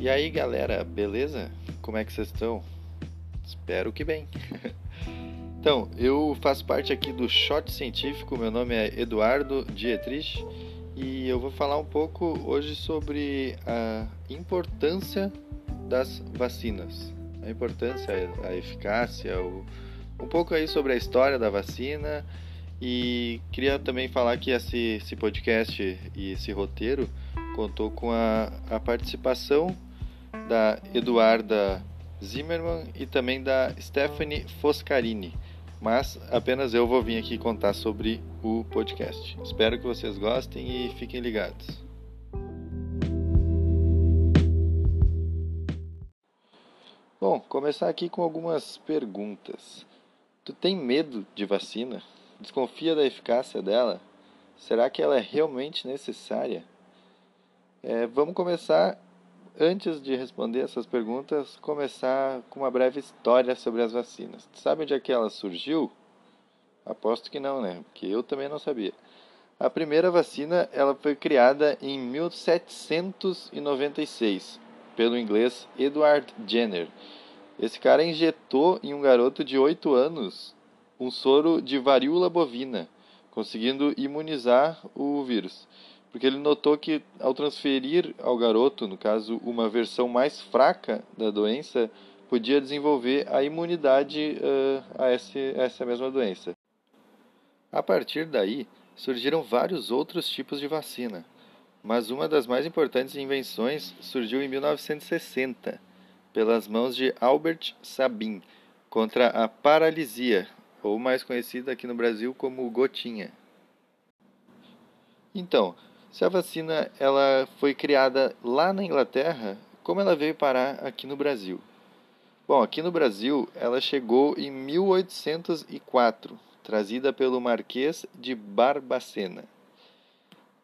E aí galera, beleza? Como é que vocês estão? Espero que bem. então, eu faço parte aqui do Shot Científico, meu nome é Eduardo Dietrich e eu vou falar um pouco hoje sobre a importância das vacinas. A importância, a eficácia, um pouco aí sobre a história da vacina e queria também falar que esse, esse podcast e esse roteiro contou com a, a participação da Eduarda Zimmermann e também da Stephanie Foscarini. Mas apenas eu vou vir aqui contar sobre o podcast. Espero que vocês gostem e fiquem ligados. Bom, começar aqui com algumas perguntas. Tu tem medo de vacina? Desconfia da eficácia dela? Será que ela é realmente necessária? É, vamos começar antes de responder essas perguntas, começar com uma breve história sobre as vacinas. Sabe onde é que ela surgiu? Aposto que não, né? Porque eu também não sabia. A primeira vacina ela foi criada em 1796 pelo inglês Edward Jenner. Esse cara injetou em um garoto de 8 anos um soro de varíola bovina, conseguindo imunizar o vírus porque ele notou que ao transferir ao garoto, no caso, uma versão mais fraca da doença, podia desenvolver a imunidade uh, a, esse, a essa mesma doença. A partir daí, surgiram vários outros tipos de vacina, mas uma das mais importantes invenções surgiu em 1960, pelas mãos de Albert Sabin, contra a paralisia, ou mais conhecida aqui no Brasil como gotinha. Então, se a vacina ela foi criada lá na Inglaterra, como ela veio parar aqui no Brasil? Bom, aqui no Brasil ela chegou em 1804, trazida pelo Marquês de Barbacena.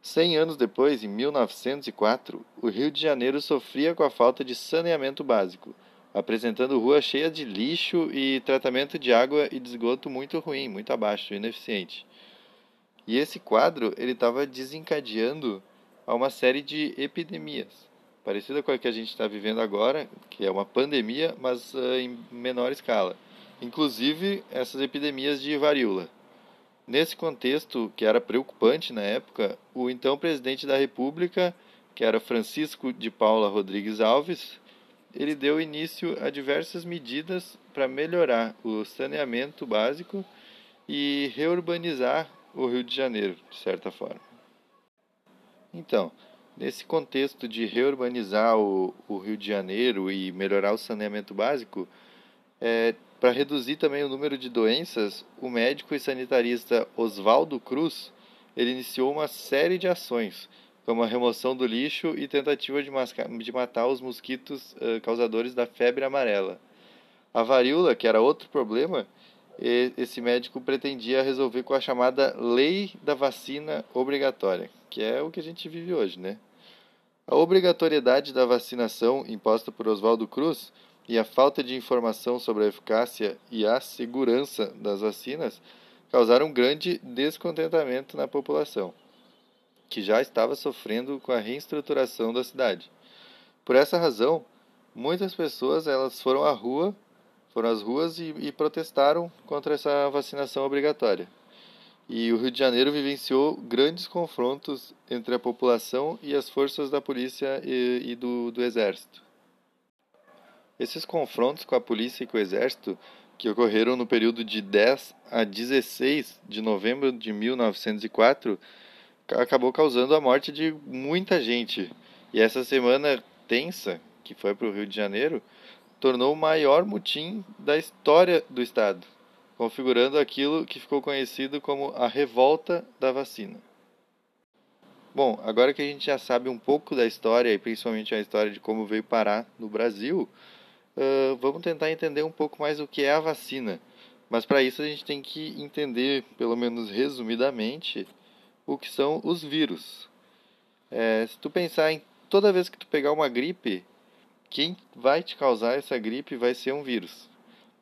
Cem anos depois, em 1904, o Rio de Janeiro sofria com a falta de saneamento básico, apresentando ruas cheias de lixo e tratamento de água e de esgoto muito ruim, muito abaixo, ineficiente. E esse quadro ele estava desencadeando a uma série de epidemias, parecida com a que a gente está vivendo agora, que é uma pandemia, mas uh, em menor escala. Inclusive essas epidemias de varíola. Nesse contexto, que era preocupante na época, o então presidente da República, que era Francisco de Paula Rodrigues Alves, ele deu início a diversas medidas para melhorar o saneamento básico e reurbanizar o Rio de Janeiro, de certa forma. Então, nesse contexto de reurbanizar o, o Rio de Janeiro e melhorar o saneamento básico, é, para reduzir também o número de doenças, o médico e sanitarista Oswaldo Cruz ele iniciou uma série de ações, como a remoção do lixo e tentativa de, de matar os mosquitos uh, causadores da febre amarela. A varíola, que era outro problema, esse médico pretendia resolver com a chamada lei da vacina obrigatória, que é o que a gente vive hoje, né? A obrigatoriedade da vacinação imposta por Oswaldo Cruz e a falta de informação sobre a eficácia e a segurança das vacinas causaram grande descontentamento na população, que já estava sofrendo com a reestruturação da cidade. Por essa razão, muitas pessoas elas foram à rua foram às ruas e, e protestaram contra essa vacinação obrigatória. E o Rio de Janeiro vivenciou grandes confrontos entre a população e as forças da polícia e, e do, do exército. Esses confrontos com a polícia e com o exército, que ocorreram no período de 10 a 16 de novembro de 1904, acabou causando a morte de muita gente. E essa semana tensa, que foi para o Rio de Janeiro, tornou o maior mutim da história do Estado, configurando aquilo que ficou conhecido como a revolta da vacina. Bom, agora que a gente já sabe um pouco da história e principalmente a história de como veio parar no Brasil, uh, vamos tentar entender um pouco mais o que é a vacina. Mas para isso a gente tem que entender, pelo menos resumidamente, o que são os vírus. É, se tu pensar em toda vez que tu pegar uma gripe, quem vai te causar essa gripe vai ser um vírus.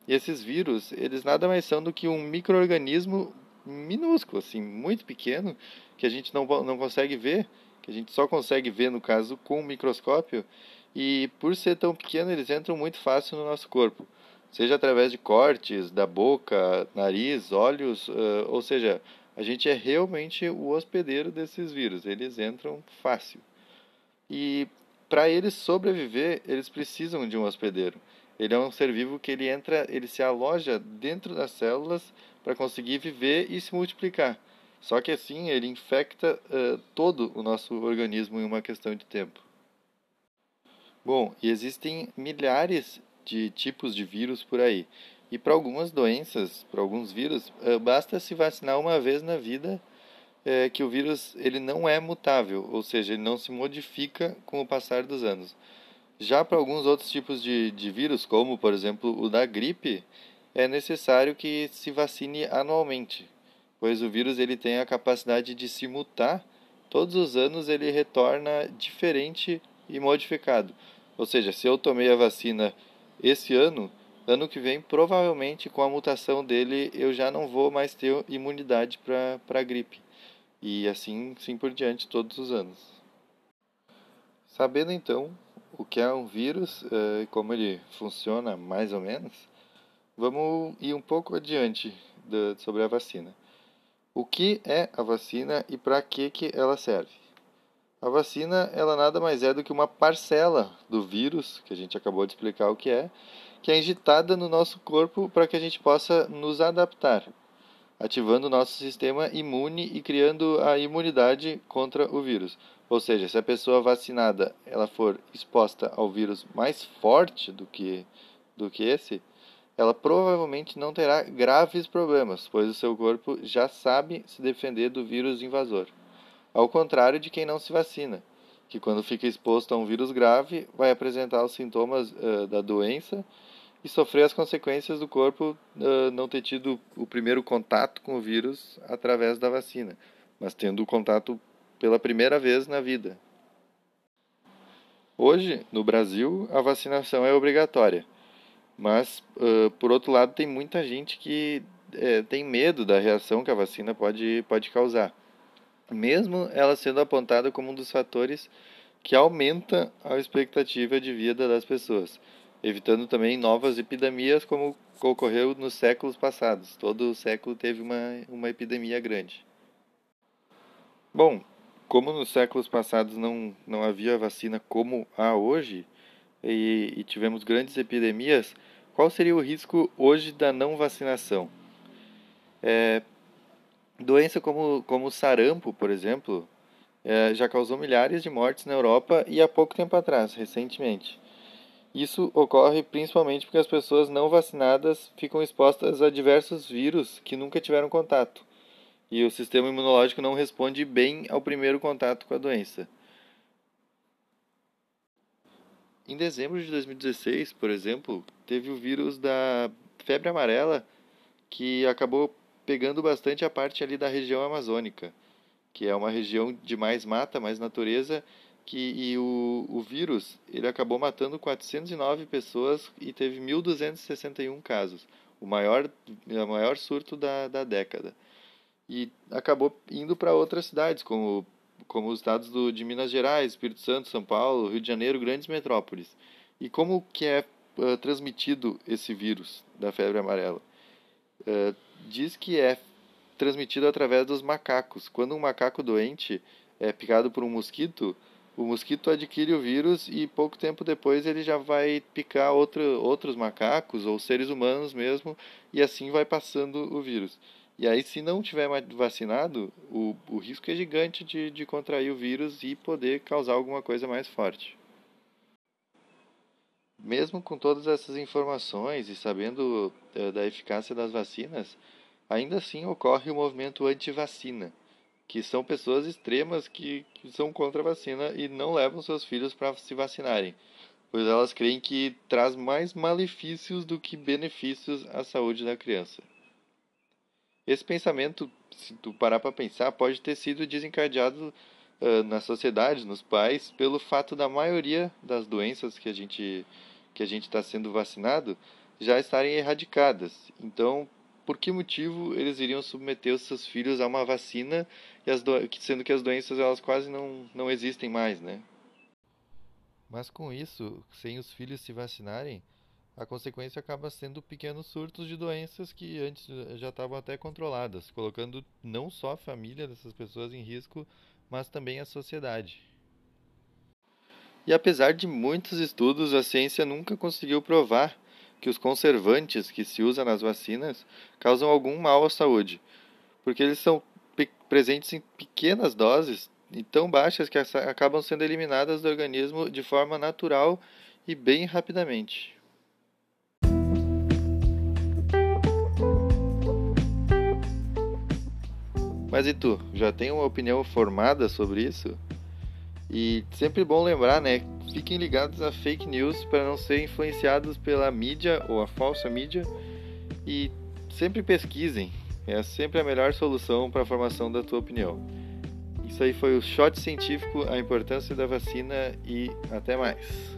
E esses vírus, eles nada mais são do que um microorganismo minúsculo, assim, muito pequeno, que a gente não, não consegue ver, que a gente só consegue ver, no caso, com um microscópio, e por ser tão pequeno eles entram muito fácil no nosso corpo, seja através de cortes da boca, nariz, olhos, uh, ou seja, a gente é realmente o hospedeiro desses vírus, eles entram fácil. E para eles sobreviver, eles precisam de um hospedeiro. Ele é um ser vivo que ele entra, ele se aloja dentro das células para conseguir viver e se multiplicar. Só que assim ele infecta uh, todo o nosso organismo em uma questão de tempo. Bom, e existem milhares de tipos de vírus por aí. E para algumas doenças, para alguns vírus, uh, basta se vacinar uma vez na vida uh, que o vírus ele não é mutável, ou seja, ele não se modifica com o passar dos anos. Já para alguns outros tipos de, de vírus, como por exemplo o da gripe, é necessário que se vacine anualmente, pois o vírus ele tem a capacidade de se mutar. Todos os anos ele retorna diferente e modificado. Ou seja, se eu tomei a vacina esse ano, ano que vem, provavelmente com a mutação dele, eu já não vou mais ter imunidade para a gripe. E assim, sim por diante, todos os anos. Sabendo então o que é um vírus eh, e como ele funciona mais ou menos, vamos ir um pouco adiante sobre a vacina. O que é a vacina e para que, que ela serve? A vacina ela nada mais é do que uma parcela do vírus, que a gente acabou de explicar o que é, que é injetada no nosso corpo para que a gente possa nos adaptar, ativando o nosso sistema imune e criando a imunidade contra o vírus. Ou seja, se a pessoa vacinada ela for exposta ao vírus mais forte do que, do que esse, ela provavelmente não terá graves problemas, pois o seu corpo já sabe se defender do vírus invasor. Ao contrário de quem não se vacina, que quando fica exposto a um vírus grave vai apresentar os sintomas uh, da doença e sofrer as consequências do corpo uh, não ter tido o primeiro contato com o vírus através da vacina, mas tendo o contato pela primeira vez na vida. Hoje, no Brasil, a vacinação é obrigatória, mas, uh, por outro lado, tem muita gente que é, tem medo da reação que a vacina pode, pode causar, mesmo ela sendo apontada como um dos fatores que aumenta a expectativa de vida das pessoas, evitando também novas epidemias como ocorreu nos séculos passados. Todo século teve uma, uma epidemia grande. Bom, como nos séculos passados não, não havia vacina como há hoje, e, e tivemos grandes epidemias, qual seria o risco hoje da não vacinação? É, doença como, como sarampo, por exemplo, é, já causou milhares de mortes na Europa e há pouco tempo atrás, recentemente. Isso ocorre principalmente porque as pessoas não vacinadas ficam expostas a diversos vírus que nunca tiveram contato e o sistema imunológico não responde bem ao primeiro contato com a doença. Em dezembro de 2016, por exemplo, teve o vírus da febre amarela que acabou pegando bastante a parte ali da região amazônica, que é uma região de mais mata, mais natureza, que e o, o vírus ele acabou matando 409 pessoas e teve 1.261 casos, o maior, o maior surto da, da década e acabou indo para outras cidades, como, como os estados do, de Minas Gerais, Espírito Santo, São Paulo, Rio de Janeiro, grandes metrópoles. E como que é uh, transmitido esse vírus da febre amarela? Uh, diz que é transmitido através dos macacos. Quando um macaco doente é picado por um mosquito, o mosquito adquire o vírus e pouco tempo depois ele já vai picar outro, outros macacos ou seres humanos mesmo, e assim vai passando o vírus. E aí, se não tiver vacinado, o, o risco é gigante de, de contrair o vírus e poder causar alguma coisa mais forte. Mesmo com todas essas informações e sabendo uh, da eficácia das vacinas, ainda assim ocorre o movimento anti-vacina, que são pessoas extremas que, que são contra a vacina e não levam seus filhos para se vacinarem, pois elas creem que traz mais malefícios do que benefícios à saúde da criança. Esse pensamento, se tu parar para pensar, pode ter sido desencadeado uh, na sociedade, nos pais, pelo fato da maioria das doenças que a gente que a gente está sendo vacinado já estarem erradicadas. Então, por que motivo eles iriam submeter os seus filhos a uma vacina, do... sendo que as doenças elas quase não, não existem mais, né? Mas com isso, sem os filhos se vacinarem, a consequência acaba sendo pequenos surtos de doenças que antes já estavam até controladas, colocando não só a família dessas pessoas em risco, mas também a sociedade. E apesar de muitos estudos, a ciência nunca conseguiu provar que os conservantes que se usam nas vacinas causam algum mal à saúde, porque eles são presentes em pequenas doses e tão baixas que acabam sendo eliminadas do organismo de forma natural e bem rapidamente. Mas e tu, já tem uma opinião formada sobre isso? E sempre bom lembrar, né? Fiquem ligados a fake news para não serem influenciados pela mídia ou a falsa mídia e sempre pesquisem. É sempre a melhor solução para a formação da tua opinião. Isso aí foi o shot científico, a importância da vacina e até mais.